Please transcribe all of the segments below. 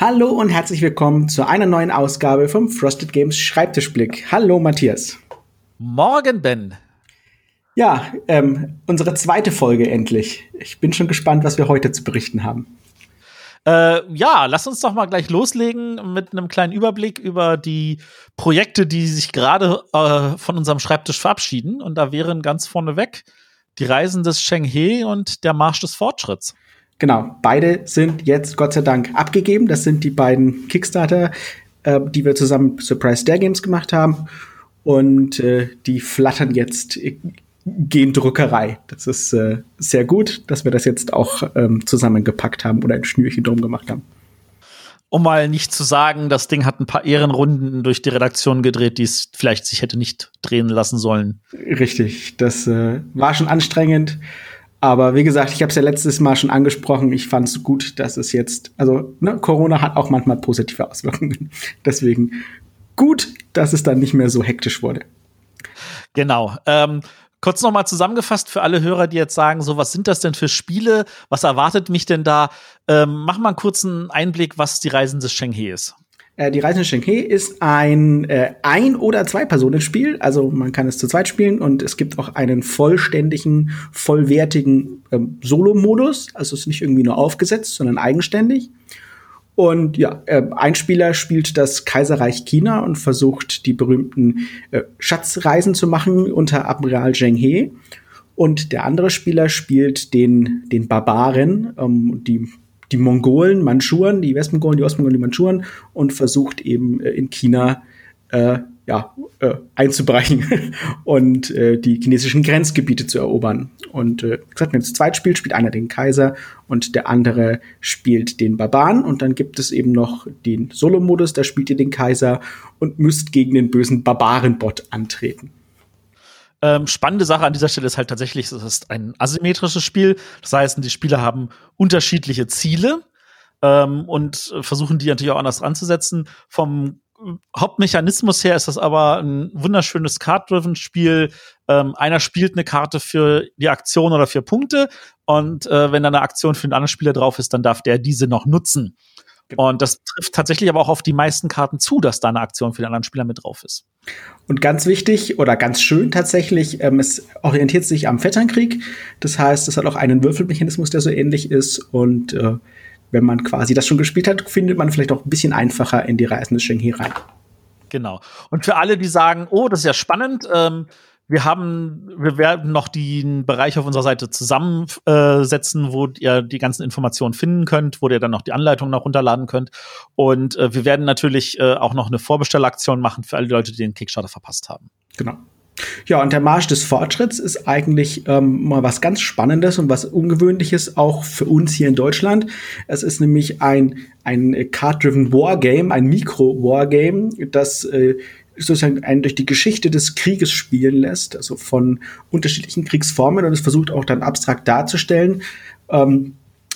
Hallo und herzlich willkommen zu einer neuen Ausgabe vom Frosted Games Schreibtischblick. Hallo Matthias. Morgen, Ben. Ja, ähm, unsere zweite Folge endlich. Ich bin schon gespannt, was wir heute zu berichten haben. Äh, ja, lass uns doch mal gleich loslegen mit einem kleinen Überblick über die Projekte, die sich gerade äh, von unserem Schreibtisch verabschieden. Und da wären ganz vorneweg die Reisen des Sheng-He und der Marsch des Fortschritts. Genau, beide sind jetzt Gott sei Dank abgegeben. Das sind die beiden Kickstarter, äh, die wir zusammen Surprise Dare Games gemacht haben. Und äh, die flattern jetzt gehen Druckerei. Das ist äh, sehr gut, dass wir das jetzt auch ähm, zusammengepackt haben oder ein Schnürchen drum gemacht haben. Um mal nicht zu sagen, das Ding hat ein paar Ehrenrunden durch die Redaktion gedreht, die es vielleicht sich hätte nicht drehen lassen sollen. Richtig, das äh, war schon anstrengend. Aber wie gesagt, ich habe es ja letztes Mal schon angesprochen. Ich fand es gut, dass es jetzt, also ne, Corona hat auch manchmal positive Auswirkungen. Deswegen gut, dass es dann nicht mehr so hektisch wurde. Genau. Ähm, kurz nochmal zusammengefasst für alle Hörer, die jetzt sagen, so was sind das denn für Spiele? Was erwartet mich denn da? Ähm, mach mal einen kurzen Einblick, was die Reisen des Sheng-He ist. Äh, die Reisende Shenhe ist ein äh, ein- oder zwei-Personen-Spiel. Also man kann es zu zweit spielen und es gibt auch einen vollständigen, vollwertigen ähm, Solo-Modus. Also es ist nicht irgendwie nur aufgesetzt, sondern eigenständig. Und ja, äh, ein Spieler spielt das Kaiserreich China und versucht, die berühmten äh, Schatzreisen zu machen unter Admiral Zheng He. Und der andere Spieler spielt den, den Barbaren, ähm, die die Mongolen, Mandschuren, die Westmongolen, die Ostmongolen, die Mandschuren und versucht eben äh, in China äh, ja, äh, einzubrechen und äh, die chinesischen Grenzgebiete zu erobern. Und äh, wie gesagt, wenn es zweit spielt, spielt einer den Kaiser und der andere spielt den Barbaren. Und dann gibt es eben noch den Solo-Modus, da spielt ihr den Kaiser und müsst gegen den bösen Barbaren-Bot antreten. Ähm, spannende Sache an dieser Stelle ist halt tatsächlich, es ist ein asymmetrisches Spiel. Das heißt, die Spieler haben unterschiedliche Ziele ähm, und versuchen die natürlich auch anders anzusetzen. Vom Hauptmechanismus her ist das aber ein wunderschönes Card-Driven-Spiel. Ähm, einer spielt eine Karte für die Aktion oder für Punkte und äh, wenn da eine Aktion für einen anderen Spieler drauf ist, dann darf der diese noch nutzen. Genau. Und das trifft tatsächlich aber auch auf die meisten Karten zu, dass da eine Aktion für den anderen Spieler mit drauf ist. Und ganz wichtig oder ganz schön tatsächlich, ähm, es orientiert sich am Vetternkrieg. Das heißt, es hat auch einen Würfelmechanismus, der so ähnlich ist. Und äh, wenn man quasi das schon gespielt hat, findet man vielleicht auch ein bisschen einfacher in die Reisen des Sheng rein. Genau. Und für alle, die sagen, oh, das ist ja spannend, ähm, wir haben, wir werden noch den Bereich auf unserer Seite zusammensetzen, wo ihr die ganzen Informationen finden könnt, wo ihr dann noch die Anleitung noch runterladen könnt. Und äh, wir werden natürlich äh, auch noch eine Vorbestellaktion machen für alle Leute, die den Kickstarter verpasst haben. Genau. Ja, und der Marsch des Fortschritts ist eigentlich ähm, mal was ganz Spannendes und was Ungewöhnliches auch für uns hier in Deutschland. Es ist nämlich ein, ein Card-Driven Wargame, ein Mikro-Wargame, das äh, sozusagen einen durch die Geschichte des Krieges spielen lässt, also von unterschiedlichen Kriegsformen und es versucht auch dann abstrakt darzustellen. Ähm,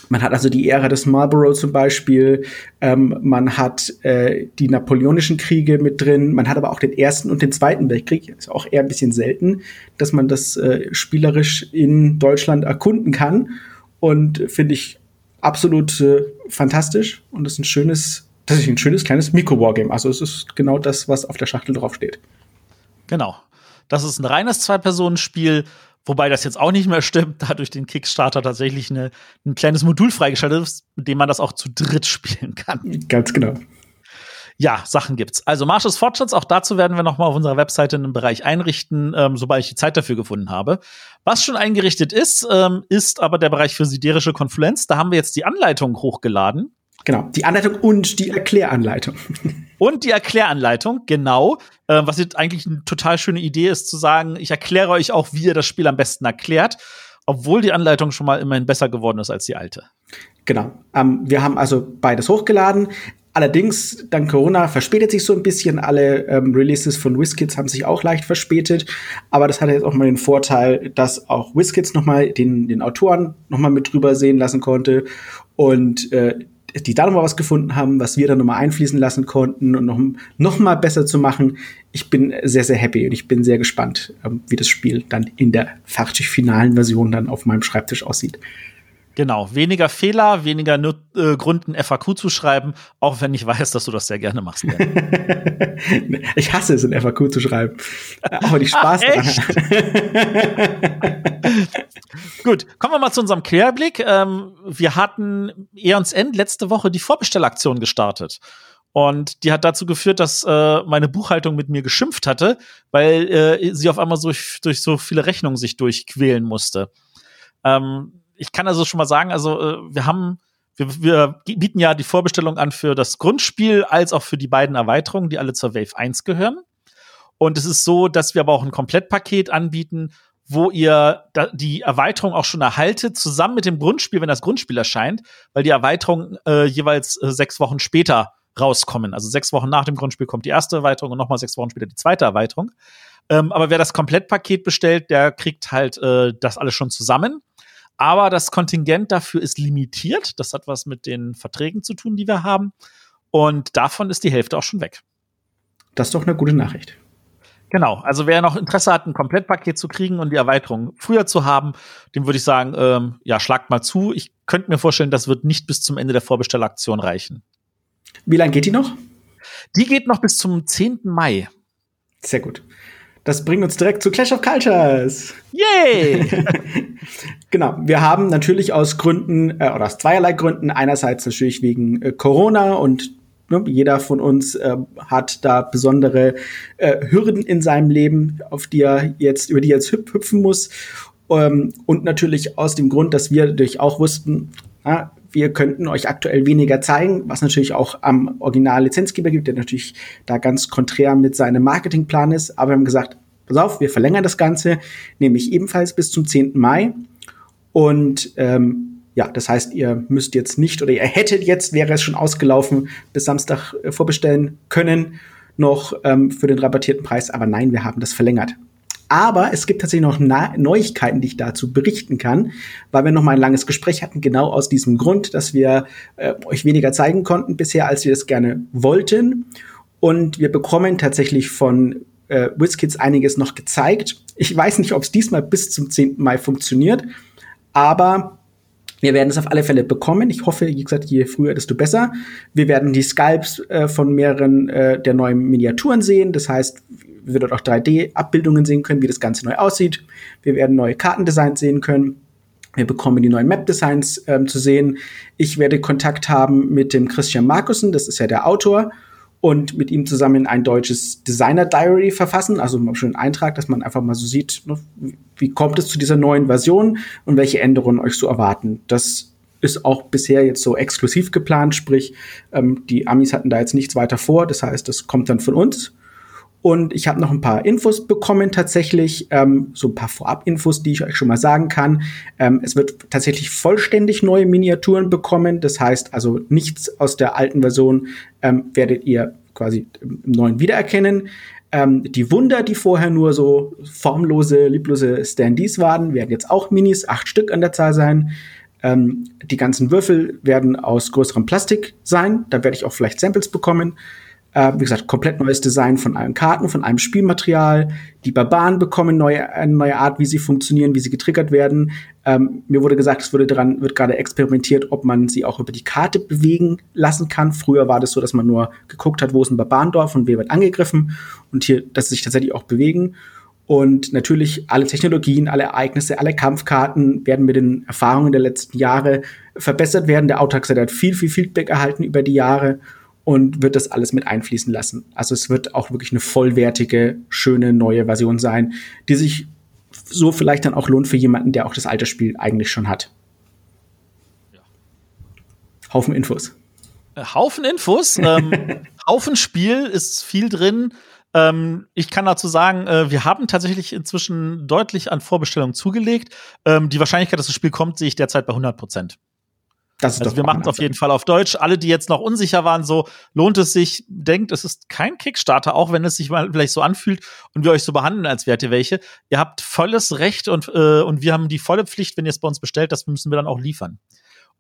man hat also die Ära des Marlborough zum Beispiel, ähm, man hat äh, die napoleonischen Kriege mit drin, man hat aber auch den Ersten und den Zweiten Weltkrieg, ist auch eher ein bisschen selten, dass man das äh, spielerisch in Deutschland erkunden kann und finde ich absolut äh, fantastisch und ist ein schönes das ist ein schönes kleines Mikro-Wargame. Also es ist genau das, was auf der Schachtel draufsteht. Genau. Das ist ein reines Zwei-Personen-Spiel, wobei das jetzt auch nicht mehr stimmt, da durch den Kickstarter tatsächlich eine, ein kleines Modul freigeschaltet ist, mit dem man das auch zu dritt spielen kann. Ganz genau. Ja, Sachen gibt's. Also Marsch des Fortschritts, auch dazu werden wir noch mal auf unserer Webseite einen Bereich einrichten, ähm, sobald ich die Zeit dafür gefunden habe. Was schon eingerichtet ist, ähm, ist aber der Bereich für siderische Konfluenz. Da haben wir jetzt die Anleitung hochgeladen Genau, die Anleitung und die Erkläranleitung. Und die Erkläranleitung, genau. Äh, was jetzt eigentlich eine total schöne Idee ist, zu sagen, ich erkläre euch auch, wie ihr das Spiel am besten erklärt, obwohl die Anleitung schon mal immerhin besser geworden ist als die alte. Genau. Ähm, wir haben also beides hochgeladen. Allerdings, dank Corona verspätet sich so ein bisschen. Alle ähm, Releases von WizKids haben sich auch leicht verspätet. Aber das hat jetzt auch mal den Vorteil, dass auch WizKids noch mal den, den Autoren noch mal mit drüber sehen lassen konnte. Und äh, die da nochmal was gefunden haben, was wir dann nochmal einfließen lassen konnten und noch, noch mal besser zu machen. Ich bin sehr, sehr happy und ich bin sehr gespannt, ähm, wie das Spiel dann in der fertig finalen Version dann auf meinem Schreibtisch aussieht. Genau, weniger Fehler, weniger nur, äh, Grund, ein FAQ zu schreiben, auch wenn ich weiß, dass du das sehr gerne machst. ich hasse es, ein FAQ zu schreiben. Aber die Spaß Ach, Gut, kommen wir mal zu unserem Querblick. Ähm, wir hatten Eons End letzte Woche die Vorbestellaktion gestartet. Und die hat dazu geführt, dass äh, meine Buchhaltung mit mir geschimpft hatte, weil äh, sie auf einmal so durch, durch so viele Rechnungen sich durchquälen musste. Ähm, ich kann also schon mal sagen, also äh, wir haben, wir, wir bieten ja die Vorbestellung an für das Grundspiel als auch für die beiden Erweiterungen, die alle zur Wave 1 gehören. Und es ist so, dass wir aber auch ein Komplettpaket anbieten, wo ihr die Erweiterung auch schon erhaltet, zusammen mit dem Grundspiel, wenn das Grundspiel erscheint, weil die Erweiterung äh, jeweils äh, sechs Wochen später rauskommen. Also sechs Wochen nach dem Grundspiel kommt die erste Erweiterung und nochmal sechs Wochen später die zweite Erweiterung. Ähm, aber wer das Komplettpaket bestellt, der kriegt halt äh, das alles schon zusammen. Aber das Kontingent dafür ist limitiert. Das hat was mit den Verträgen zu tun, die wir haben. Und davon ist die Hälfte auch schon weg. Das ist doch eine gute Nachricht. Genau, also wer noch Interesse hat, ein Komplettpaket zu kriegen und die Erweiterung früher zu haben, dem würde ich sagen, ähm, ja, schlagt mal zu. Ich könnte mir vorstellen, das wird nicht bis zum Ende der Vorbestellaktion reichen. Wie lange geht die noch? Die geht noch bis zum 10. Mai. Sehr gut. Das bringt uns direkt zu Clash of Cultures. Yay! genau. Wir haben natürlich aus Gründen, äh, oder aus zweierlei Gründen, einerseits natürlich wegen äh, Corona und ne, jeder von uns äh, hat da besondere äh, Hürden in seinem Leben, auf die er jetzt, über die er jetzt hüpfen muss. Ähm, und natürlich aus dem Grund, dass wir natürlich auch wussten, ja, wir könnten euch aktuell weniger zeigen, was natürlich auch am Original-Lizenzgeber gibt, der natürlich da ganz konträr mit seinem Marketingplan ist. Aber wir haben gesagt, pass auf, wir verlängern das Ganze, nämlich ebenfalls bis zum 10. Mai. Und ähm, ja, das heißt, ihr müsst jetzt nicht oder ihr hättet jetzt, wäre es schon ausgelaufen, bis Samstag äh, vorbestellen können, noch ähm, für den rabattierten Preis. Aber nein, wir haben das verlängert. Aber es gibt tatsächlich noch Neuigkeiten, die ich dazu berichten kann, weil wir noch mal ein langes Gespräch hatten, genau aus diesem Grund, dass wir äh, euch weniger zeigen konnten bisher, als wir das gerne wollten. Und wir bekommen tatsächlich von äh, WizKids einiges noch gezeigt. Ich weiß nicht, ob es diesmal bis zum 10. Mai funktioniert, aber wir werden es auf alle Fälle bekommen. Ich hoffe, wie gesagt, je früher, desto besser. Wir werden die Sculpts äh, von mehreren äh, der neuen Miniaturen sehen. Das heißt, wir dort auch 3D-Abbildungen sehen können, wie das Ganze neu aussieht. Wir werden neue Kartendesigns sehen können. Wir bekommen die neuen Map-Designs ähm, zu sehen. Ich werde Kontakt haben mit dem Christian Markussen, das ist ja der Autor, und mit ihm zusammen ein deutsches Designer-Diary verfassen, also einen Eintrag, dass man einfach mal so sieht, ne, wie kommt es zu dieser neuen Version und welche Änderungen euch so erwarten. Das ist auch bisher jetzt so exklusiv geplant, sprich, ähm, die Amis hatten da jetzt nichts weiter vor, das heißt, das kommt dann von uns. Und ich habe noch ein paar Infos bekommen tatsächlich, ähm, so ein paar Vorab-Infos, die ich euch schon mal sagen kann. Ähm, es wird tatsächlich vollständig neue Miniaturen bekommen. Das heißt also nichts aus der alten Version ähm, werdet ihr quasi im neuen wiedererkennen. Ähm, die Wunder, die vorher nur so formlose, lieblose Standees waren, werden jetzt auch Minis, acht Stück an der Zahl sein. Ähm, die ganzen Würfel werden aus größerem Plastik sein. Da werde ich auch vielleicht Samples bekommen. Äh, wie gesagt, komplett neues Design von allen Karten, von allem Spielmaterial. Die Barbaren bekommen neue, eine neue Art, wie sie funktionieren, wie sie getriggert werden. Ähm, mir wurde gesagt, es wurde daran, wird gerade experimentiert, ob man sie auch über die Karte bewegen lassen kann. Früher war das so, dass man nur geguckt hat, wo ist ein Barbarendorf und wer wird angegriffen. Und hier, dass sie sich tatsächlich auch bewegen. Und natürlich alle Technologien, alle Ereignisse, alle Kampfkarten werden mit den Erfahrungen der letzten Jahre verbessert werden. Der Autark hat viel, viel Feedback erhalten über die Jahre und wird das alles mit einfließen lassen. Also es wird auch wirklich eine vollwertige, schöne neue Version sein, die sich so vielleicht dann auch lohnt für jemanden, der auch das alte Spiel eigentlich schon hat. Ja. Haufen Infos. Äh, Haufen Infos. ähm, Haufen Spiel ist viel drin. Ähm, ich kann dazu sagen, äh, wir haben tatsächlich inzwischen deutlich an Vorbestellungen zugelegt. Ähm, die Wahrscheinlichkeit, dass das Spiel kommt, sehe ich derzeit bei 100 Prozent. Das ist also wir machen es auf jeden Fall auf Deutsch. Alle, die jetzt noch unsicher waren, so lohnt es sich, denkt, es ist kein Kickstarter, auch wenn es sich mal vielleicht so anfühlt und wir euch so behandeln, als wärt ihr welche. Ihr habt volles Recht und, äh, und wir haben die volle Pflicht, wenn ihr es bei uns bestellt, das müssen wir dann auch liefern.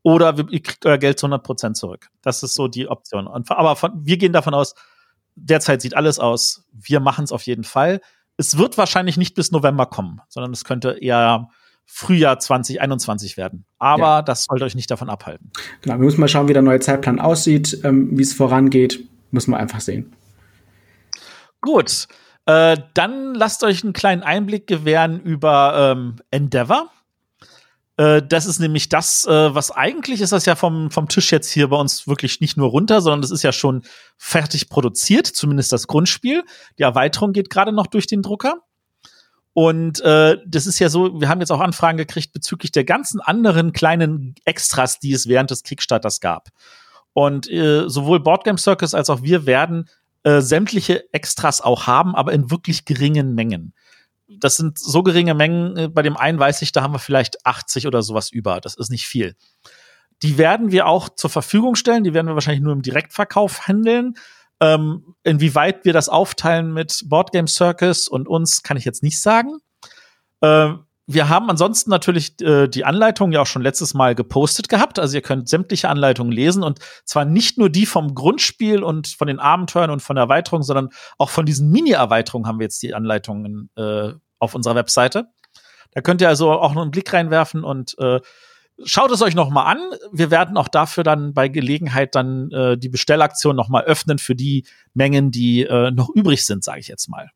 Oder wir, ihr kriegt euer Geld zu 100 Prozent zurück. Das ist so die Option. Und, aber von, wir gehen davon aus, derzeit sieht alles aus. Wir machen es auf jeden Fall. Es wird wahrscheinlich nicht bis November kommen, sondern es könnte eher Frühjahr 2021 werden. Aber ja. das sollte euch nicht davon abhalten. Genau, wir müssen mal schauen, wie der neue Zeitplan aussieht, ähm, wie es vorangeht. Müssen wir einfach sehen. Gut. Äh, dann lasst euch einen kleinen Einblick gewähren über ähm, Endeavor. Äh, das ist nämlich das, äh, was eigentlich ist das ja vom, vom Tisch jetzt hier bei uns wirklich nicht nur runter, sondern das ist ja schon fertig produziert, zumindest das Grundspiel. Die Erweiterung geht gerade noch durch den Drucker. Und äh, das ist ja so, wir haben jetzt auch Anfragen gekriegt bezüglich der ganzen anderen kleinen Extras, die es während des Kickstarters gab. Und äh, sowohl Boardgame Circus als auch wir werden äh, sämtliche Extras auch haben, aber in wirklich geringen Mengen das sind so geringe Mengen. Äh, bei dem einen weiß ich, da haben wir vielleicht 80 oder sowas über. Das ist nicht viel. Die werden wir auch zur Verfügung stellen. Die werden wir wahrscheinlich nur im Direktverkauf handeln. Ähm, inwieweit wir das aufteilen mit Boardgame Circus und uns, kann ich jetzt nicht sagen. Ähm, wir haben ansonsten natürlich äh, die Anleitung ja auch schon letztes Mal gepostet gehabt. Also ihr könnt sämtliche Anleitungen lesen und zwar nicht nur die vom Grundspiel und von den Abenteuern und von der Erweiterung, sondern auch von diesen Mini-Erweiterungen haben wir jetzt die Anleitungen äh, auf unserer Webseite. Da könnt ihr also auch noch einen Blick reinwerfen und äh, schaut es euch noch mal an. Wir werden auch dafür dann bei Gelegenheit dann äh, die Bestellaktion noch mal öffnen für die Mengen, die äh, noch übrig sind, sage ich jetzt mal.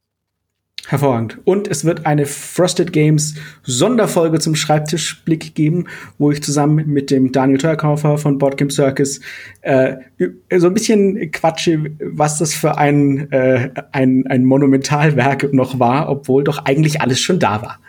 Hervorragend. Und es wird eine Frosted Games Sonderfolge zum Schreibtischblick geben, wo ich zusammen mit dem Daniel Teuerkaufer von Boardgame Circus äh, so ein bisschen quatsche, was das für ein, äh, ein, ein Monumentalwerk noch war, obwohl doch eigentlich alles schon da war.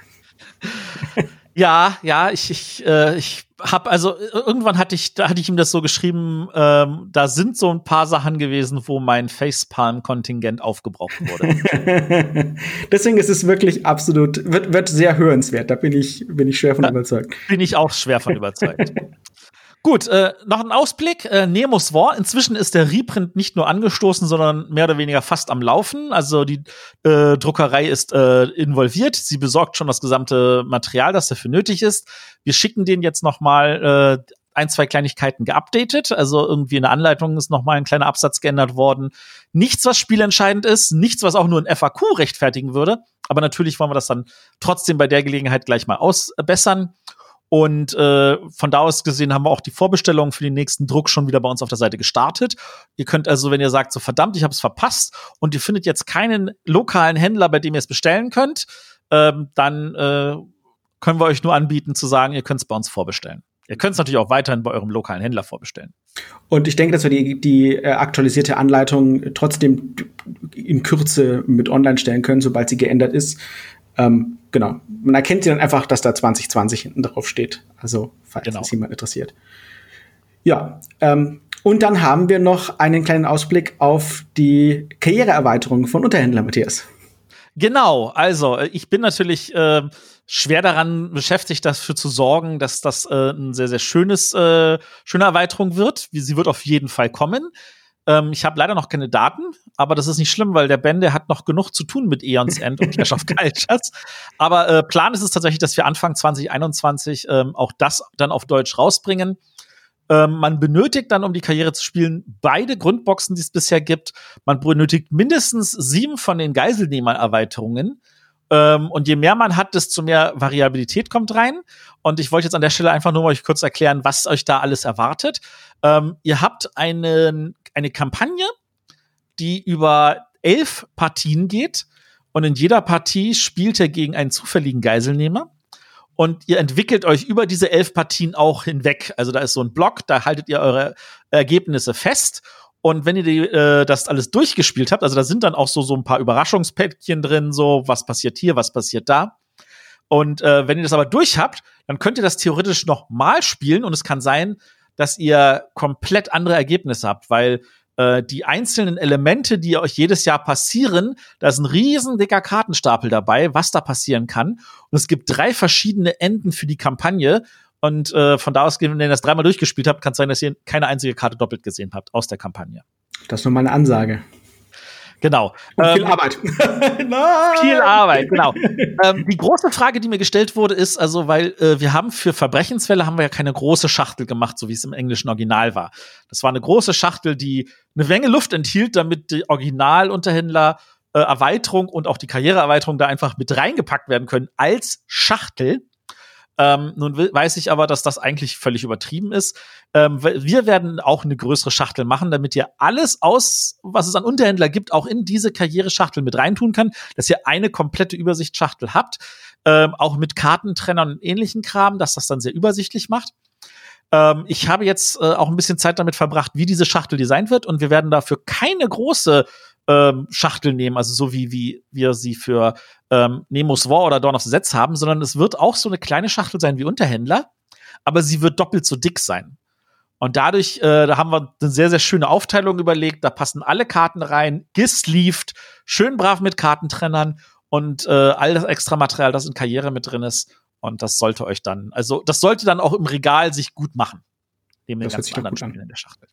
Ja, ja, ich, ich, äh, ich habe also irgendwann hatte ich, da hatte ich ihm das so geschrieben, ähm, da sind so ein paar Sachen gewesen, wo mein Facepalm-Kontingent aufgebraucht wurde. Deswegen ist es wirklich absolut, wird, wird sehr hörenswert. Da bin ich, bin ich schwer von da überzeugt. Bin ich auch schwer von überzeugt. Gut, äh, noch ein Ausblick. Äh, Nemos War. Inzwischen ist der Reprint nicht nur angestoßen, sondern mehr oder weniger fast am Laufen. Also die äh, Druckerei ist äh, involviert. Sie besorgt schon das gesamte Material, das dafür nötig ist. Wir schicken den jetzt noch mal äh, ein, zwei Kleinigkeiten geupdatet. Also irgendwie in der Anleitung ist noch mal ein kleiner Absatz geändert worden. Nichts, was spielentscheidend ist, nichts, was auch nur ein FAQ rechtfertigen würde. Aber natürlich wollen wir das dann trotzdem bei der Gelegenheit gleich mal ausbessern. Und äh, von da aus gesehen haben wir auch die Vorbestellungen für den nächsten Druck schon wieder bei uns auf der Seite gestartet. Ihr könnt also, wenn ihr sagt, so verdammt, ich habe es verpasst und ihr findet jetzt keinen lokalen Händler, bei dem ihr es bestellen könnt, ähm, dann äh, können wir euch nur anbieten zu sagen, ihr könnt es bei uns vorbestellen. Ihr könnt es natürlich auch weiterhin bei eurem lokalen Händler vorbestellen. Und ich denke, dass wir die, die äh, aktualisierte Anleitung trotzdem in Kürze mit online stellen können, sobald sie geändert ist. Ähm, genau. Man erkennt sie dann einfach, dass da 2020 hinten drauf steht. Also, falls genau. es jemand interessiert. Ja, ähm, und dann haben wir noch einen kleinen Ausblick auf die Karriereerweiterung von Unterhändler, Matthias. Genau, also äh, ich bin natürlich äh, schwer daran beschäftigt, dafür zu sorgen, dass das äh, ein sehr, sehr schönes, äh, schöne Erweiterung wird. Sie wird auf jeden Fall kommen. Ähm, ich habe leider noch keine Daten, aber das ist nicht schlimm, weil der Ben, der hat noch genug zu tun mit Eons End und Clash of Cultures. Aber äh, Plan ist es tatsächlich, dass wir Anfang 2021 ähm, auch das dann auf Deutsch rausbringen. Ähm, man benötigt dann, um die Karriere zu spielen, beide Grundboxen, die es bisher gibt. Man benötigt mindestens sieben von den Geiselnehmer-Erweiterungen. Ähm, und je mehr man hat, desto mehr Variabilität kommt rein. Und ich wollte jetzt an der Stelle einfach nur mal euch kurz erklären, was euch da alles erwartet. Ähm, ihr habt einen, eine Kampagne, die über elf Partien geht. Und in jeder Partie spielt ihr gegen einen zufälligen Geiselnehmer. Und ihr entwickelt euch über diese elf Partien auch hinweg. Also da ist so ein Block, da haltet ihr eure Ergebnisse fest. Und wenn ihr die, äh, das alles durchgespielt habt, also da sind dann auch so, so ein paar Überraschungspäckchen drin, so was passiert hier, was passiert da. Und äh, wenn ihr das aber durch habt, dann könnt ihr das theoretisch noch mal spielen und es kann sein, dass ihr komplett andere Ergebnisse habt, weil äh, die einzelnen Elemente, die euch jedes Jahr passieren, da ist ein riesen dicker Kartenstapel dabei, was da passieren kann. Und es gibt drei verschiedene Enden für die Kampagne. Und äh, von da aus, wenn ihr das dreimal durchgespielt habt, kann es sein, dass ihr keine einzige Karte doppelt gesehen habt aus der Kampagne. Das ist nur mal eine Ansage. Genau. Und viel ähm, Arbeit. viel Arbeit, genau. ähm, die große Frage, die mir gestellt wurde, ist also, weil äh, wir haben für Verbrechensfälle haben wir ja keine große Schachtel gemacht, so wie es im englischen Original war. Das war eine große Schachtel, die eine Menge Luft enthielt, damit die Originalunterhändler äh, Erweiterung und auch die Karriereerweiterung da einfach mit reingepackt werden können als Schachtel. Ähm, nun weiß ich aber, dass das eigentlich völlig übertrieben ist. Ähm, wir werden auch eine größere Schachtel machen, damit ihr alles aus, was es an Unterhändler gibt, auch in diese Karriereschachtel mit reintun kann, dass ihr eine komplette Übersichtsschachtel habt, ähm, auch mit Kartentrennern und ähnlichen Kram, dass das dann sehr übersichtlich macht. Ähm, ich habe jetzt äh, auch ein bisschen Zeit damit verbracht, wie diese Schachtel designt wird und wir werden dafür keine große ähm, Schachtel nehmen, also so wie, wie wir sie für ähm, Nemos War oder Dawn of the Sets haben, sondern es wird auch so eine kleine Schachtel sein wie Unterhändler, aber sie wird doppelt so dick sein. Und dadurch, äh, da haben wir eine sehr, sehr schöne Aufteilung überlegt. Da passen alle Karten rein, gesleeved, schön brav mit Kartentrennern und äh, all das extra Material, das in Karriere mit drin ist. Und das sollte euch dann, also das sollte dann auch im Regal sich gut machen. Neben den ganzen anderen Spielen in der Schachtel.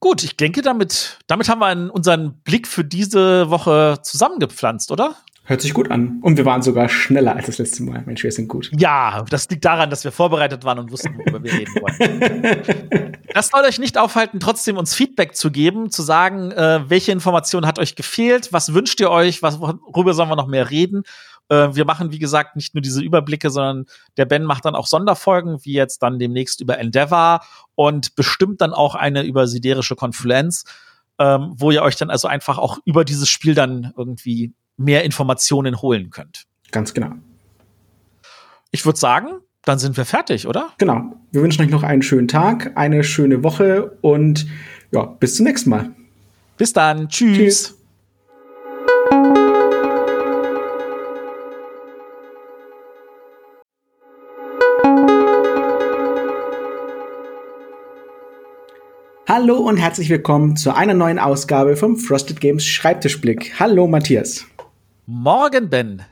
Gut, ich denke, damit, damit haben wir unseren Blick für diese Woche zusammengepflanzt, oder? Hört sich gut an. Und wir waren sogar schneller als das letzte Mal. Mensch, wir sind gut. Ja, das liegt daran, dass wir vorbereitet waren und wussten, worüber wir reden wollen. das soll euch nicht aufhalten, trotzdem uns Feedback zu geben, zu sagen, äh, welche Information hat euch gefehlt, was wünscht ihr euch, was, worüber sollen wir noch mehr reden äh, wir machen, wie gesagt, nicht nur diese Überblicke, sondern der Ben macht dann auch Sonderfolgen, wie jetzt dann demnächst über Endeavor und bestimmt dann auch eine über siderische Konfluenz, ähm, wo ihr euch dann also einfach auch über dieses Spiel dann irgendwie mehr Informationen holen könnt. Ganz genau. Ich würde sagen, dann sind wir fertig, oder? Genau. Wir wünschen euch noch einen schönen Tag, eine schöne Woche und ja, bis zum nächsten Mal. Bis dann. Tschüss. Tschüss. Hallo und herzlich willkommen zu einer neuen Ausgabe vom Frosted Games Schreibtischblick. Hallo Matthias. Morgen, Ben.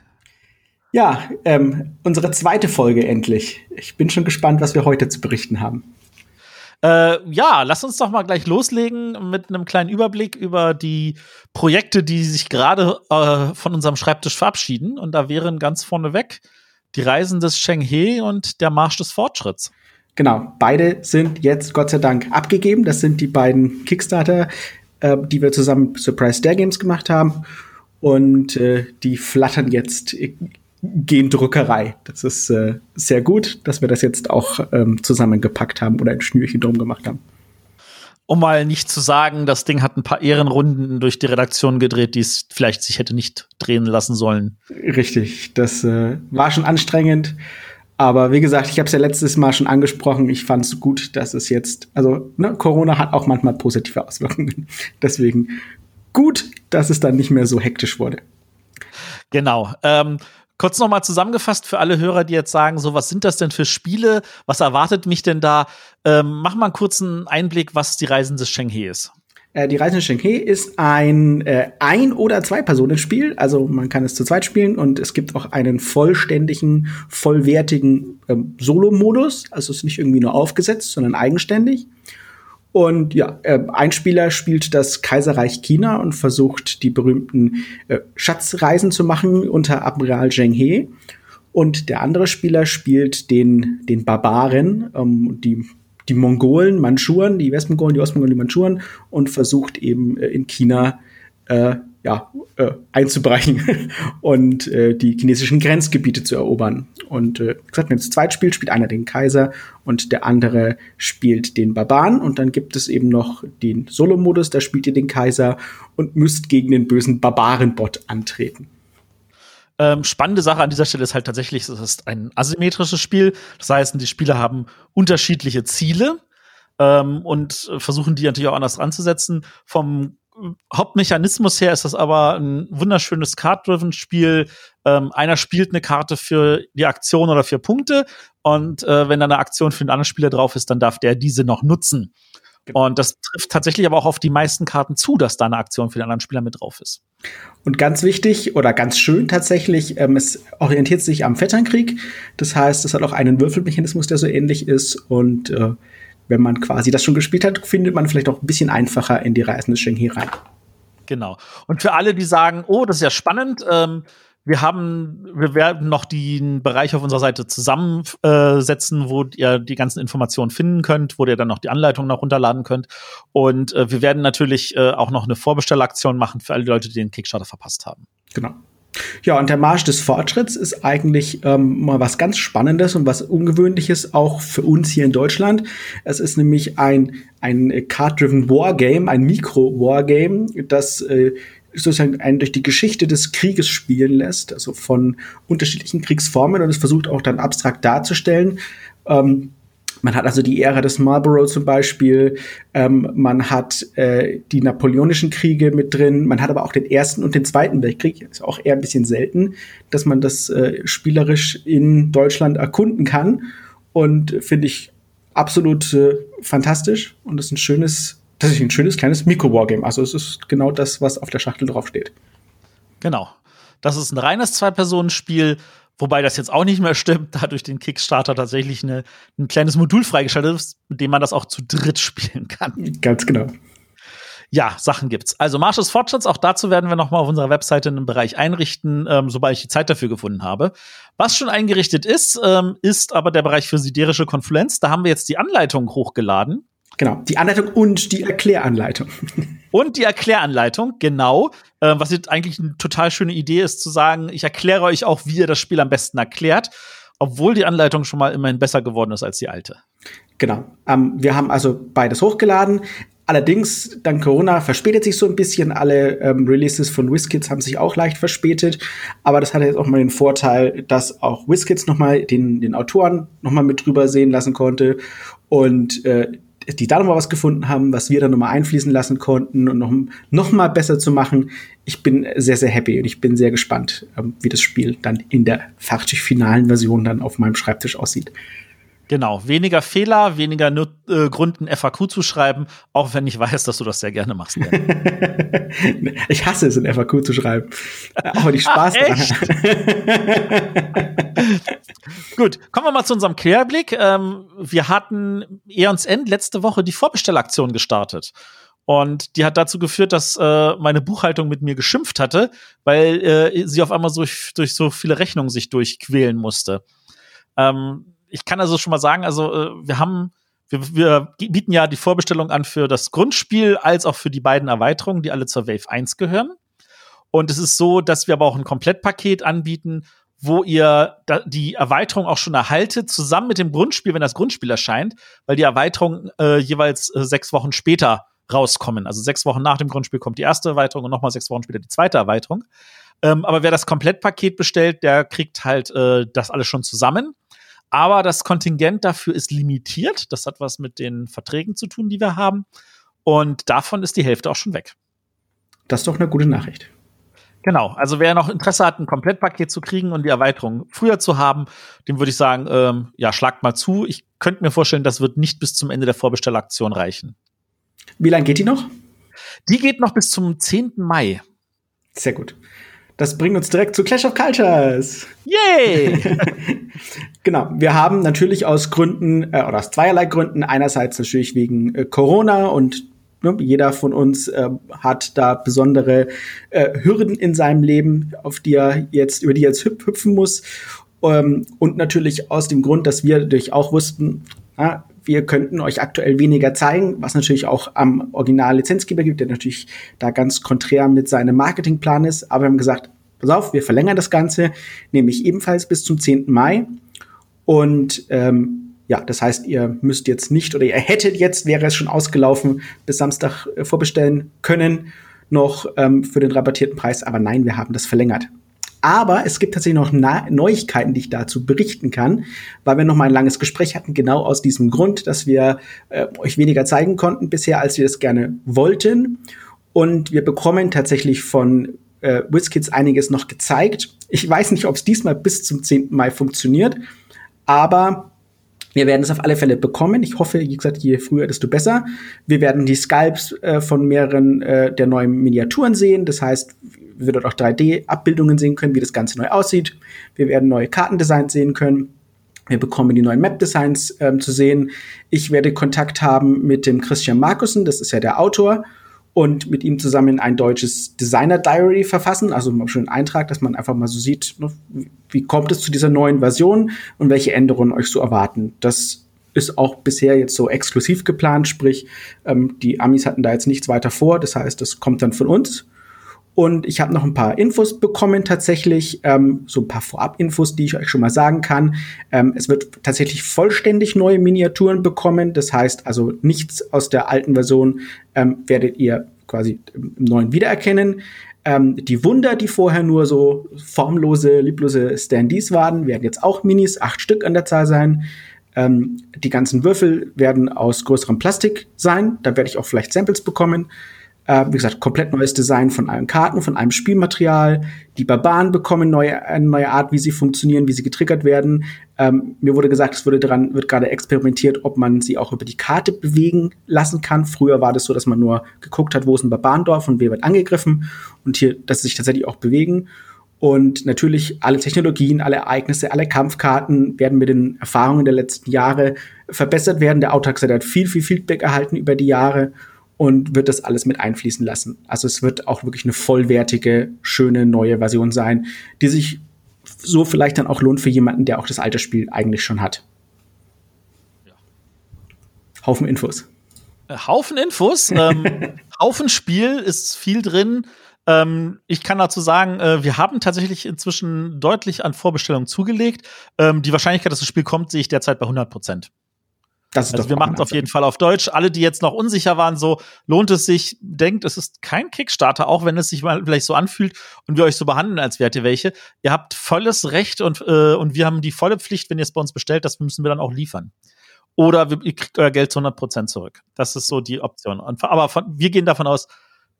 Ja, ähm, unsere zweite Folge endlich. Ich bin schon gespannt, was wir heute zu berichten haben. Äh, ja, lass uns doch mal gleich loslegen mit einem kleinen Überblick über die Projekte, die sich gerade äh, von unserem Schreibtisch verabschieden. Und da wären ganz vorneweg die Reisen des Sheng He und der Marsch des Fortschritts. Genau, beide sind jetzt Gott sei Dank abgegeben. Das sind die beiden Kickstarter, äh, die wir zusammen Surprise Dare Games gemacht haben. Und äh, die flattern jetzt gehen Druckerei. Das ist äh, sehr gut, dass wir das jetzt auch ähm, zusammengepackt haben oder ein Schnürchen drum gemacht haben. Um mal nicht zu sagen, das Ding hat ein paar Ehrenrunden durch die Redaktion gedreht, die es vielleicht sich hätte nicht drehen lassen sollen. Richtig, das äh, war schon anstrengend. Aber wie gesagt, ich habe es ja letztes Mal schon angesprochen. Ich fand es gut, dass es jetzt, also ne, Corona hat auch manchmal positive Auswirkungen. Deswegen gut, dass es dann nicht mehr so hektisch wurde. Genau. Ähm, kurz noch mal zusammengefasst für alle Hörer, die jetzt sagen, so was sind das denn für Spiele? Was erwartet mich denn da? Ähm, mach mal einen kurzen Einblick, was die Reisen des Shenghe ist. Äh, die Reise in Shanghai ist ein äh, ein oder zwei Personen Spiel, also man kann es zu zweit spielen und es gibt auch einen vollständigen, vollwertigen ähm, Solo-Modus, also es ist nicht irgendwie nur aufgesetzt, sondern eigenständig. Und ja, äh, ein Spieler spielt das Kaiserreich China und versucht die berühmten äh, Schatzreisen zu machen unter Admiral Zheng He. Und der andere Spieler spielt den, den Barbaren, ähm, die die Mongolen, Mandschuren, die Westmongolen, die Ostmongolen, die Mandschuren und versucht eben äh, in China äh, ja, äh, einzubrechen und äh, die chinesischen Grenzgebiete zu erobern. Und äh, gesagt, wenn es zweit spielt, spielt einer den Kaiser und der andere spielt den Barbaren. Und dann gibt es eben noch den Solo-Modus, da spielt ihr den Kaiser und müsst gegen den bösen Barbarenbot antreten. Ähm, spannende Sache an dieser Stelle ist halt tatsächlich, es ist ein asymmetrisches Spiel. Das heißt, die Spieler haben unterschiedliche Ziele ähm, und versuchen die natürlich auch anders anzusetzen. Vom Hauptmechanismus her ist das aber ein wunderschönes Card-Driven-Spiel. Ähm, einer spielt eine Karte für die Aktion oder für Punkte und äh, wenn da eine Aktion für einen anderen Spieler drauf ist, dann darf der diese noch nutzen. Genau. Und das trifft tatsächlich aber auch auf die meisten Karten zu, dass da eine Aktion für den anderen Spieler mit drauf ist. Und ganz wichtig oder ganz schön tatsächlich, ähm, es orientiert sich am Vetternkrieg. Das heißt, es hat auch einen Würfelmechanismus, der so ähnlich ist. Und äh, wenn man quasi das schon gespielt hat, findet man vielleicht auch ein bisschen einfacher in die Reisen des Shenhe rein. Genau. Und für alle, die sagen, oh, das ist ja spannend, ähm, wir haben, wir werden noch den Bereich auf unserer Seite zusammensetzen, wo ihr die ganzen Informationen finden könnt, wo ihr dann noch die Anleitung noch runterladen könnt. Und äh, wir werden natürlich äh, auch noch eine Vorbestellaktion machen für alle Leute, die den Kickstarter verpasst haben. Genau. Ja, und der Marsch des Fortschritts ist eigentlich ähm, mal was ganz Spannendes und was Ungewöhnliches auch für uns hier in Deutschland. Es ist nämlich ein, ein Card-Driven Wargame, ein Mikro-Wargame, das äh, sozusagen einen durch die Geschichte des Krieges spielen lässt, also von unterschiedlichen Kriegsformen und es versucht auch dann abstrakt darzustellen. Ähm, man hat also die Ära des Marlborough zum Beispiel, ähm, man hat äh, die napoleonischen Kriege mit drin, man hat aber auch den Ersten und den Zweiten Weltkrieg. Ist auch eher ein bisschen selten, dass man das äh, spielerisch in Deutschland erkunden kann. Und finde ich absolut äh, fantastisch. Und das ist ein schönes, das ist ein schönes kleines Mikro-Wargame. Also es ist genau das, was auf der Schachtel draufsteht. Genau. Das ist ein reines Zwei-Personen-Spiel Wobei das jetzt auch nicht mehr stimmt, da durch den Kickstarter tatsächlich eine, ein kleines Modul freigeschaltet ist, mit dem man das auch zu dritt spielen kann. Ganz genau. Ja, Sachen gibt's. Also Marsch des Fortschritts, auch dazu werden wir noch mal auf unserer Webseite einen Bereich einrichten, ähm, sobald ich die Zeit dafür gefunden habe. Was schon eingerichtet ist, ähm, ist aber der Bereich für siderische Konfluenz. Da haben wir jetzt die Anleitung hochgeladen. Genau, die Anleitung und die Erkläranleitung. Und die Erkläranleitung, genau. Äh, was jetzt eigentlich eine total schöne Idee ist, zu sagen, ich erkläre euch auch, wie ihr das Spiel am besten erklärt, obwohl die Anleitung schon mal immerhin besser geworden ist als die alte. Genau. Ähm, wir haben also beides hochgeladen. Allerdings, dank Corona verspätet sich so ein bisschen. Alle ähm, Releases von WizKids haben sich auch leicht verspätet. Aber das hat jetzt auch mal den Vorteil, dass auch WizKids noch mal den, den Autoren noch mal mit drüber sehen lassen konnte. Und äh, die da nochmal was gefunden haben, was wir dann nochmal einfließen lassen konnten und noch, noch mal besser zu machen. Ich bin sehr, sehr happy und ich bin sehr gespannt, ähm, wie das Spiel dann in der fertig finalen Version dann auf meinem Schreibtisch aussieht. Genau, weniger Fehler, weniger Not äh, Gründen FAQ zu schreiben, auch wenn ich weiß, dass du das sehr gerne machst. ich hasse es, ein FAQ zu schreiben. Aber die Spaß Ach, echt? Gut, kommen wir mal zu unserem Querblick. Ähm, wir hatten Eons End letzte Woche die Vorbestellaktion gestartet. Und die hat dazu geführt, dass äh, meine Buchhaltung mit mir geschimpft hatte, weil äh, sie auf einmal so, durch so viele Rechnungen sich durchquälen musste. Ähm, ich kann also schon mal sagen, also äh, wir haben, wir, wir bieten ja die Vorbestellung an für das Grundspiel als auch für die beiden Erweiterungen, die alle zur Wave 1 gehören. Und es ist so, dass wir aber auch ein Komplettpaket anbieten, wo ihr die Erweiterung auch schon erhaltet, zusammen mit dem Grundspiel, wenn das Grundspiel erscheint, weil die Erweiterung äh, jeweils äh, sechs Wochen später rauskommen. Also sechs Wochen nach dem Grundspiel kommt die erste Erweiterung und nochmal sechs Wochen später die zweite Erweiterung. Ähm, aber wer das Komplettpaket bestellt, der kriegt halt äh, das alles schon zusammen. Aber das Kontingent dafür ist limitiert. Das hat was mit den Verträgen zu tun, die wir haben. Und davon ist die Hälfte auch schon weg. Das ist doch eine gute Nachricht. Genau, also wer noch Interesse hat, ein Komplettpaket zu kriegen und die Erweiterung früher zu haben, dem würde ich sagen, ähm, ja, schlagt mal zu. Ich könnte mir vorstellen, das wird nicht bis zum Ende der Vorbestellaktion reichen. Wie lange geht die noch? Die geht noch bis zum 10. Mai. Sehr gut. Das bringt uns direkt zu Clash of Cultures. Yay! genau. Wir haben natürlich aus Gründen, äh, oder aus zweierlei Gründen, einerseits natürlich wegen äh, Corona und ne, jeder von uns äh, hat da besondere äh, Hürden in seinem Leben, auf die er jetzt, über die er jetzt hüp hüpfen muss. Ähm, und natürlich aus dem Grund, dass wir natürlich auch wussten, ja, wir könnten euch aktuell weniger zeigen, was natürlich auch am Original-Lizenzgeber gibt, der natürlich da ganz konträr mit seinem Marketingplan ist. Aber wir haben gesagt, pass auf, wir verlängern das Ganze, nämlich ebenfalls bis zum 10. Mai. Und ähm, ja, das heißt, ihr müsst jetzt nicht oder ihr hättet jetzt, wäre es schon ausgelaufen, bis Samstag äh, vorbestellen können, noch ähm, für den rabattierten Preis. Aber nein, wir haben das verlängert. Aber es gibt tatsächlich noch Na Neuigkeiten, die ich dazu berichten kann, weil wir noch mal ein langes Gespräch hatten, genau aus diesem Grund, dass wir äh, euch weniger zeigen konnten bisher, als wir es gerne wollten. Und wir bekommen tatsächlich von äh, WizKids einiges noch gezeigt. Ich weiß nicht, ob es diesmal bis zum 10. Mai funktioniert, aber wir werden es auf alle Fälle bekommen. Ich hoffe, wie gesagt, je früher, desto besser. Wir werden die Sculpts äh, von mehreren äh, der neuen Miniaturen sehen. Das heißt, wir dort auch 3D-Abbildungen sehen können, wie das Ganze neu aussieht. Wir werden neue Kartendesigns sehen können. Wir bekommen die neuen Map-Designs ähm, zu sehen. Ich werde Kontakt haben mit dem Christian Markussen, das ist ja der Autor, und mit ihm zusammen ein deutsches Designer-Diary verfassen, also einen Eintrag, dass man einfach mal so sieht, ne, wie kommt es zu dieser neuen Version und welche Änderungen euch so erwarten. Das ist auch bisher jetzt so exklusiv geplant, sprich, ähm, die Amis hatten da jetzt nichts weiter vor, das heißt, das kommt dann von uns. Und ich habe noch ein paar Infos bekommen tatsächlich, ähm, so ein paar Vorab-Infos, die ich euch schon mal sagen kann. Ähm, es wird tatsächlich vollständig neue Miniaturen bekommen. Das heißt also nichts aus der alten Version ähm, werdet ihr quasi im neuen wiedererkennen. Ähm, die Wunder, die vorher nur so formlose, lieblose Standees waren, werden jetzt auch Minis, acht Stück an der Zahl sein. Ähm, die ganzen Würfel werden aus größerem Plastik sein. Da werde ich auch vielleicht Samples bekommen. Äh, wie gesagt, komplett neues Design von allen Karten, von allem Spielmaterial. Die Barbaren bekommen neue, eine neue Art, wie sie funktionieren, wie sie getriggert werden. Ähm, mir wurde gesagt, es wurde daran, wird gerade experimentiert, ob man sie auch über die Karte bewegen lassen kann. Früher war das so, dass man nur geguckt hat, wo ist ein Barbarendorf und wer wird angegriffen. Und hier, dass sie sich tatsächlich auch bewegen. Und natürlich alle Technologien, alle Ereignisse, alle Kampfkarten werden mit den Erfahrungen der letzten Jahre verbessert werden. Der Autark hat viel, viel Feedback erhalten über die Jahre und wird das alles mit einfließen lassen. Also es wird auch wirklich eine vollwertige, schöne neue Version sein, die sich so vielleicht dann auch lohnt für jemanden, der auch das alte Spiel eigentlich schon hat. Ja. Haufen Infos. Äh, Haufen Infos. ähm, Haufen Spiel ist viel drin. Ähm, ich kann dazu sagen, äh, wir haben tatsächlich inzwischen deutlich an Vorbestellungen zugelegt. Ähm, die Wahrscheinlichkeit, dass das Spiel kommt, sehe ich derzeit bei 100 Prozent. Das ist also wir machen es auf jeden Fall auf Deutsch. Alle, die jetzt noch unsicher waren, so lohnt es sich, denkt, es ist kein Kickstarter, auch wenn es sich mal vielleicht so anfühlt und wir euch so behandeln, als wärt ihr welche. Ihr habt volles Recht und, äh, und wir haben die volle Pflicht, wenn ihr es bei uns bestellt, das müssen wir dann auch liefern. Oder wir, ihr kriegt euer Geld zu 100 Prozent zurück. Das ist so die Option. Und, aber von, wir gehen davon aus,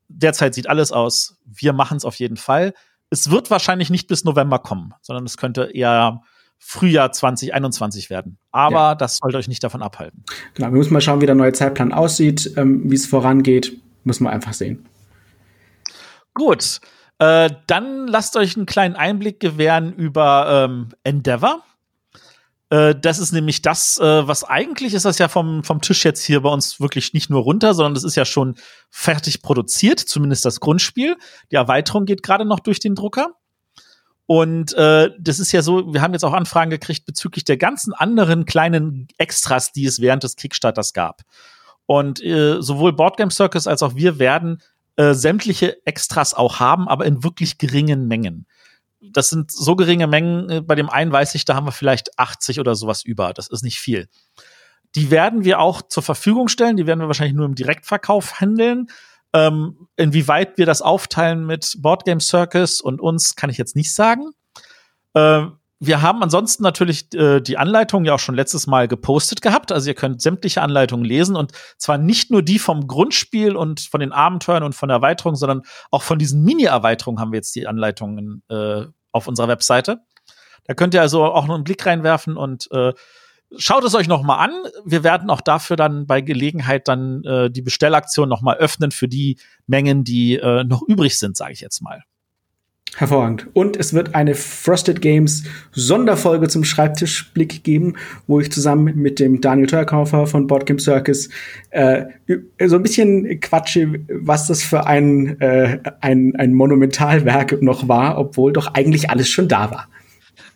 derzeit sieht alles aus. Wir machen es auf jeden Fall. Es wird wahrscheinlich nicht bis November kommen, sondern es könnte eher Frühjahr 2021 werden. Aber ja. das sollte euch nicht davon abhalten. Genau, wir müssen mal schauen, wie der neue Zeitplan aussieht, ähm, wie es vorangeht. Müssen wir einfach sehen. Gut. Äh, dann lasst euch einen kleinen Einblick gewähren über ähm, Endeavor. Äh, das ist nämlich das, äh, was eigentlich ist das ja vom, vom Tisch jetzt hier bei uns wirklich nicht nur runter, sondern das ist ja schon fertig produziert, zumindest das Grundspiel. Die Erweiterung geht gerade noch durch den Drucker. Und äh, das ist ja so, wir haben jetzt auch Anfragen gekriegt bezüglich der ganzen anderen kleinen Extras, die es während des Kickstarters gab. Und äh, sowohl Boardgame Circus als auch wir werden äh, sämtliche Extras auch haben, aber in wirklich geringen Mengen. Das sind so geringe Mengen, äh, bei dem einen weiß ich, da haben wir vielleicht 80 oder sowas über. Das ist nicht viel. Die werden wir auch zur Verfügung stellen, die werden wir wahrscheinlich nur im Direktverkauf handeln. Ähm, inwieweit wir das aufteilen mit Boardgame Circus und uns, kann ich jetzt nicht sagen. Äh, wir haben ansonsten natürlich äh, die Anleitung ja auch schon letztes Mal gepostet gehabt. Also ihr könnt sämtliche Anleitungen lesen und zwar nicht nur die vom Grundspiel und von den Abenteuern und von der Erweiterung, sondern auch von diesen Mini-Erweiterungen haben wir jetzt die Anleitungen äh, auf unserer Webseite. Da könnt ihr also auch noch einen Blick reinwerfen und äh, Schaut es euch noch mal an. Wir werden auch dafür dann bei Gelegenheit dann äh, die Bestellaktion noch mal öffnen für die Mengen, die äh, noch übrig sind, sage ich jetzt mal. Hervorragend. Und es wird eine Frosted Games Sonderfolge zum Schreibtischblick geben, wo ich zusammen mit dem Daniel Teuerkaufer von Board Game Circus äh, so ein bisschen quatsche, was das für ein, äh, ein, ein Monumentalwerk noch war, obwohl doch eigentlich alles schon da war.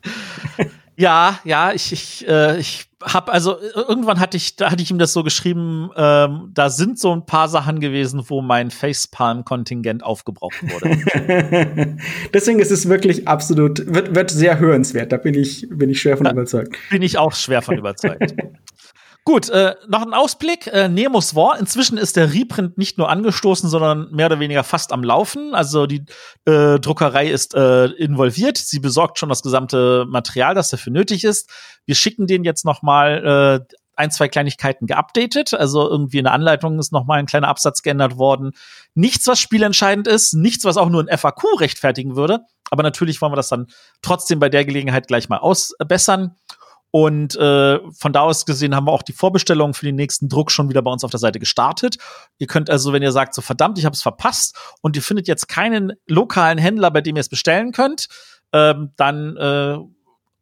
Ja, ja, ich, ich, äh, ich habe also irgendwann hatte ich, da hatte ich ihm das so geschrieben, ähm, da sind so ein paar Sachen gewesen, wo mein Facepalm-Kontingent aufgebraucht wurde. Deswegen ist es wirklich absolut, wird, wird sehr hörenswert. Da bin ich, bin ich schwer von da überzeugt. Bin ich auch schwer von überzeugt. Gut, äh, noch ein Ausblick. Äh, Nemos War. Inzwischen ist der Reprint nicht nur angestoßen, sondern mehr oder weniger fast am Laufen. Also die äh, Druckerei ist äh, involviert. Sie besorgt schon das gesamte Material, das dafür nötig ist. Wir schicken den jetzt noch mal äh, ein, zwei Kleinigkeiten geupdatet. Also irgendwie in der Anleitung ist noch mal ein kleiner Absatz geändert worden. Nichts, was spielentscheidend ist, nichts, was auch nur ein FAQ rechtfertigen würde. Aber natürlich wollen wir das dann trotzdem bei der Gelegenheit gleich mal ausbessern. Und äh, von da aus gesehen haben wir auch die Vorbestellungen für den nächsten Druck schon wieder bei uns auf der Seite gestartet. Ihr könnt also, wenn ihr sagt, so verdammt, ich habe es verpasst und ihr findet jetzt keinen lokalen Händler, bei dem ihr es bestellen könnt, ähm, dann äh,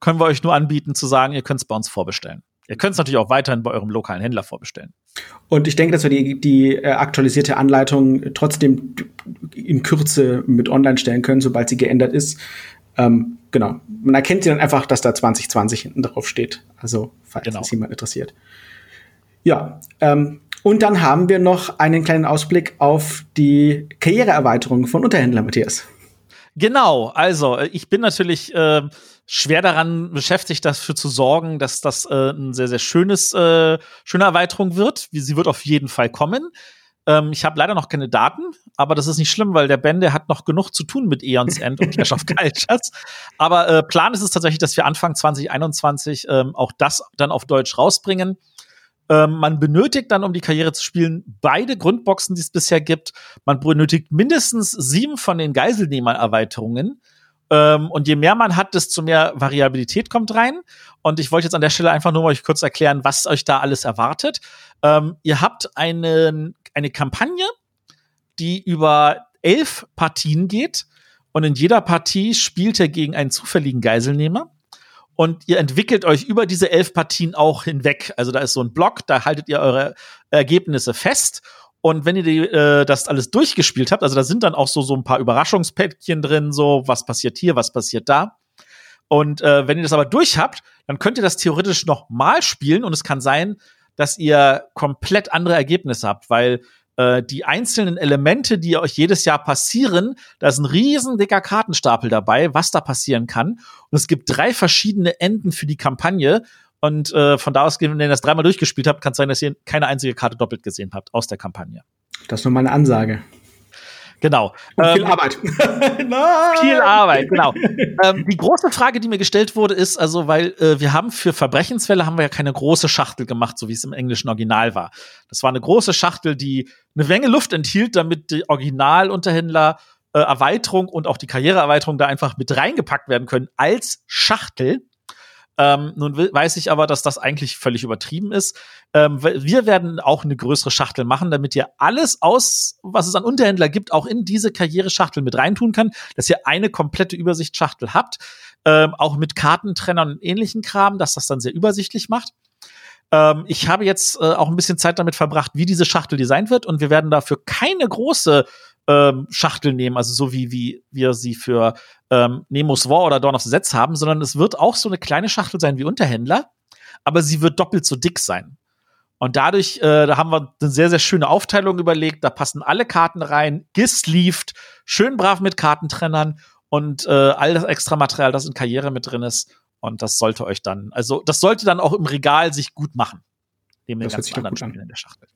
können wir euch nur anbieten zu sagen, ihr könnt es bei uns vorbestellen. Ihr könnt es natürlich auch weiterhin bei eurem lokalen Händler vorbestellen. Und ich denke, dass wir die, die äh, aktualisierte Anleitung trotzdem in Kürze mit online stellen können, sobald sie geändert ist. Ähm, genau. Man erkennt sie dann einfach, dass da 2020 hinten drauf steht. Also, falls genau. das jemand interessiert. Ja, ähm, Und dann haben wir noch einen kleinen Ausblick auf die Karriereerweiterung von Unterhändler, Matthias. Genau, also äh, ich bin natürlich äh, schwer daran beschäftigt, dafür zu sorgen, dass das äh, ein sehr, sehr schönes, äh, schöne Erweiterung wird. Sie wird auf jeden Fall kommen. Ähm, ich habe leider noch keine Daten, aber das ist nicht schlimm, weil der Ben, der hat noch genug zu tun mit Eons End und Clash of Cultures. Aber äh, Plan ist es tatsächlich, dass wir Anfang 2021 ähm, auch das dann auf Deutsch rausbringen. Ähm, man benötigt dann, um die Karriere zu spielen, beide Grundboxen, die es bisher gibt. Man benötigt mindestens sieben von den Geiselnehmer-Erweiterungen. Ähm, und je mehr man hat, desto mehr Variabilität kommt rein. Und ich wollte jetzt an der Stelle einfach nur mal euch kurz erklären, was euch da alles erwartet. Ähm, ihr habt einen, eine Kampagne, die über elf Partien geht. Und in jeder Partie spielt ihr gegen einen zufälligen Geiselnehmer. Und ihr entwickelt euch über diese elf Partien auch hinweg. Also da ist so ein Block, da haltet ihr eure Ergebnisse fest. Und wenn ihr die, äh, das alles durchgespielt habt, also da sind dann auch so, so ein paar Überraschungspäckchen drin, so was passiert hier, was passiert da. Und äh, wenn ihr das aber durch habt, dann könnt ihr das theoretisch noch mal spielen und es kann sein, dass ihr komplett andere Ergebnisse habt, weil äh, die einzelnen Elemente, die euch jedes Jahr passieren, da ist ein riesen dicker Kartenstapel dabei, was da passieren kann. Und es gibt drei verschiedene Enden für die Kampagne. Und äh, von da aus, wenn ihr das dreimal durchgespielt habt, kann es sein, dass ihr keine einzige Karte doppelt gesehen habt aus der Kampagne. Das ist nur meine Ansage. Genau. Und viel ähm, Arbeit. viel Arbeit, genau. ähm, die große Frage, die mir gestellt wurde, ist also, weil äh, wir haben für Verbrechensfälle haben wir ja keine große Schachtel gemacht, so wie es im englischen Original war. Das war eine große Schachtel, die eine Menge Luft enthielt, damit die Originalunterhändler äh, Erweiterung und auch die Karriereerweiterung da einfach mit reingepackt werden können als Schachtel. Ähm, nun weiß ich aber, dass das eigentlich völlig übertrieben ist. Ähm, wir werden auch eine größere Schachtel machen, damit ihr alles aus, was es an Unterhändler gibt, auch in diese Karriereschachtel mit reintun kann, dass ihr eine komplette Übersichtsschachtel habt, ähm, auch mit Kartentrennern und ähnlichen Kram, dass das dann sehr übersichtlich macht. Ähm, ich habe jetzt äh, auch ein bisschen Zeit damit verbracht, wie diese Schachtel designt wird und wir werden dafür keine große ähm, Schachtel nehmen, also so wie, wie wir sie für ähm, Nemo's War oder Dawn of the Sets haben, sondern es wird auch so eine kleine Schachtel sein wie Unterhändler, aber sie wird doppelt so dick sein. Und dadurch, äh, da haben wir eine sehr, sehr schöne Aufteilung überlegt. Da passen alle Karten rein, gesleeved, schön brav mit Kartentrennern und äh, all das extra Material, das in Karriere mit drin ist. Und das sollte euch dann, also das sollte dann auch im Regal sich gut machen. Neben den ganzen anderen Spielen in der Schachtel.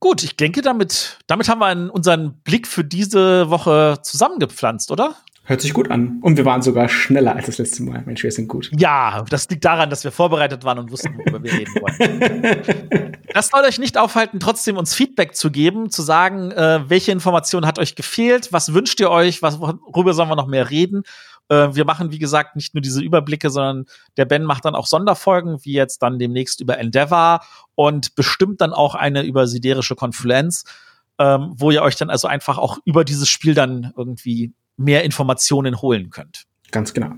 Gut, ich denke, damit, damit haben wir unseren Blick für diese Woche zusammengepflanzt, oder? Hört sich gut an. Und wir waren sogar schneller als das letzte Mal. Mensch, wir sind gut. Ja, das liegt daran, dass wir vorbereitet waren und wussten, worüber wir reden wollen. Das soll euch nicht aufhalten, trotzdem uns Feedback zu geben, zu sagen, äh, welche Information hat euch gefehlt, was wünscht ihr euch, was, worüber sollen wir noch mehr reden. Äh, wir machen, wie gesagt, nicht nur diese Überblicke, sondern der Ben macht dann auch Sonderfolgen, wie jetzt dann demnächst über Endeavor und bestimmt dann auch eine über siderische Konfluenz, ähm, wo ihr euch dann also einfach auch über dieses Spiel dann irgendwie mehr Informationen holen könnt. Ganz genau.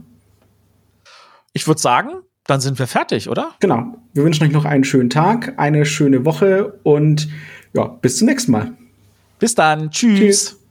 Ich würde sagen, dann sind wir fertig, oder? Genau. Wir wünschen euch noch einen schönen Tag, eine schöne Woche und ja, bis zum nächsten Mal. Bis dann. Tschüss. Tschüss.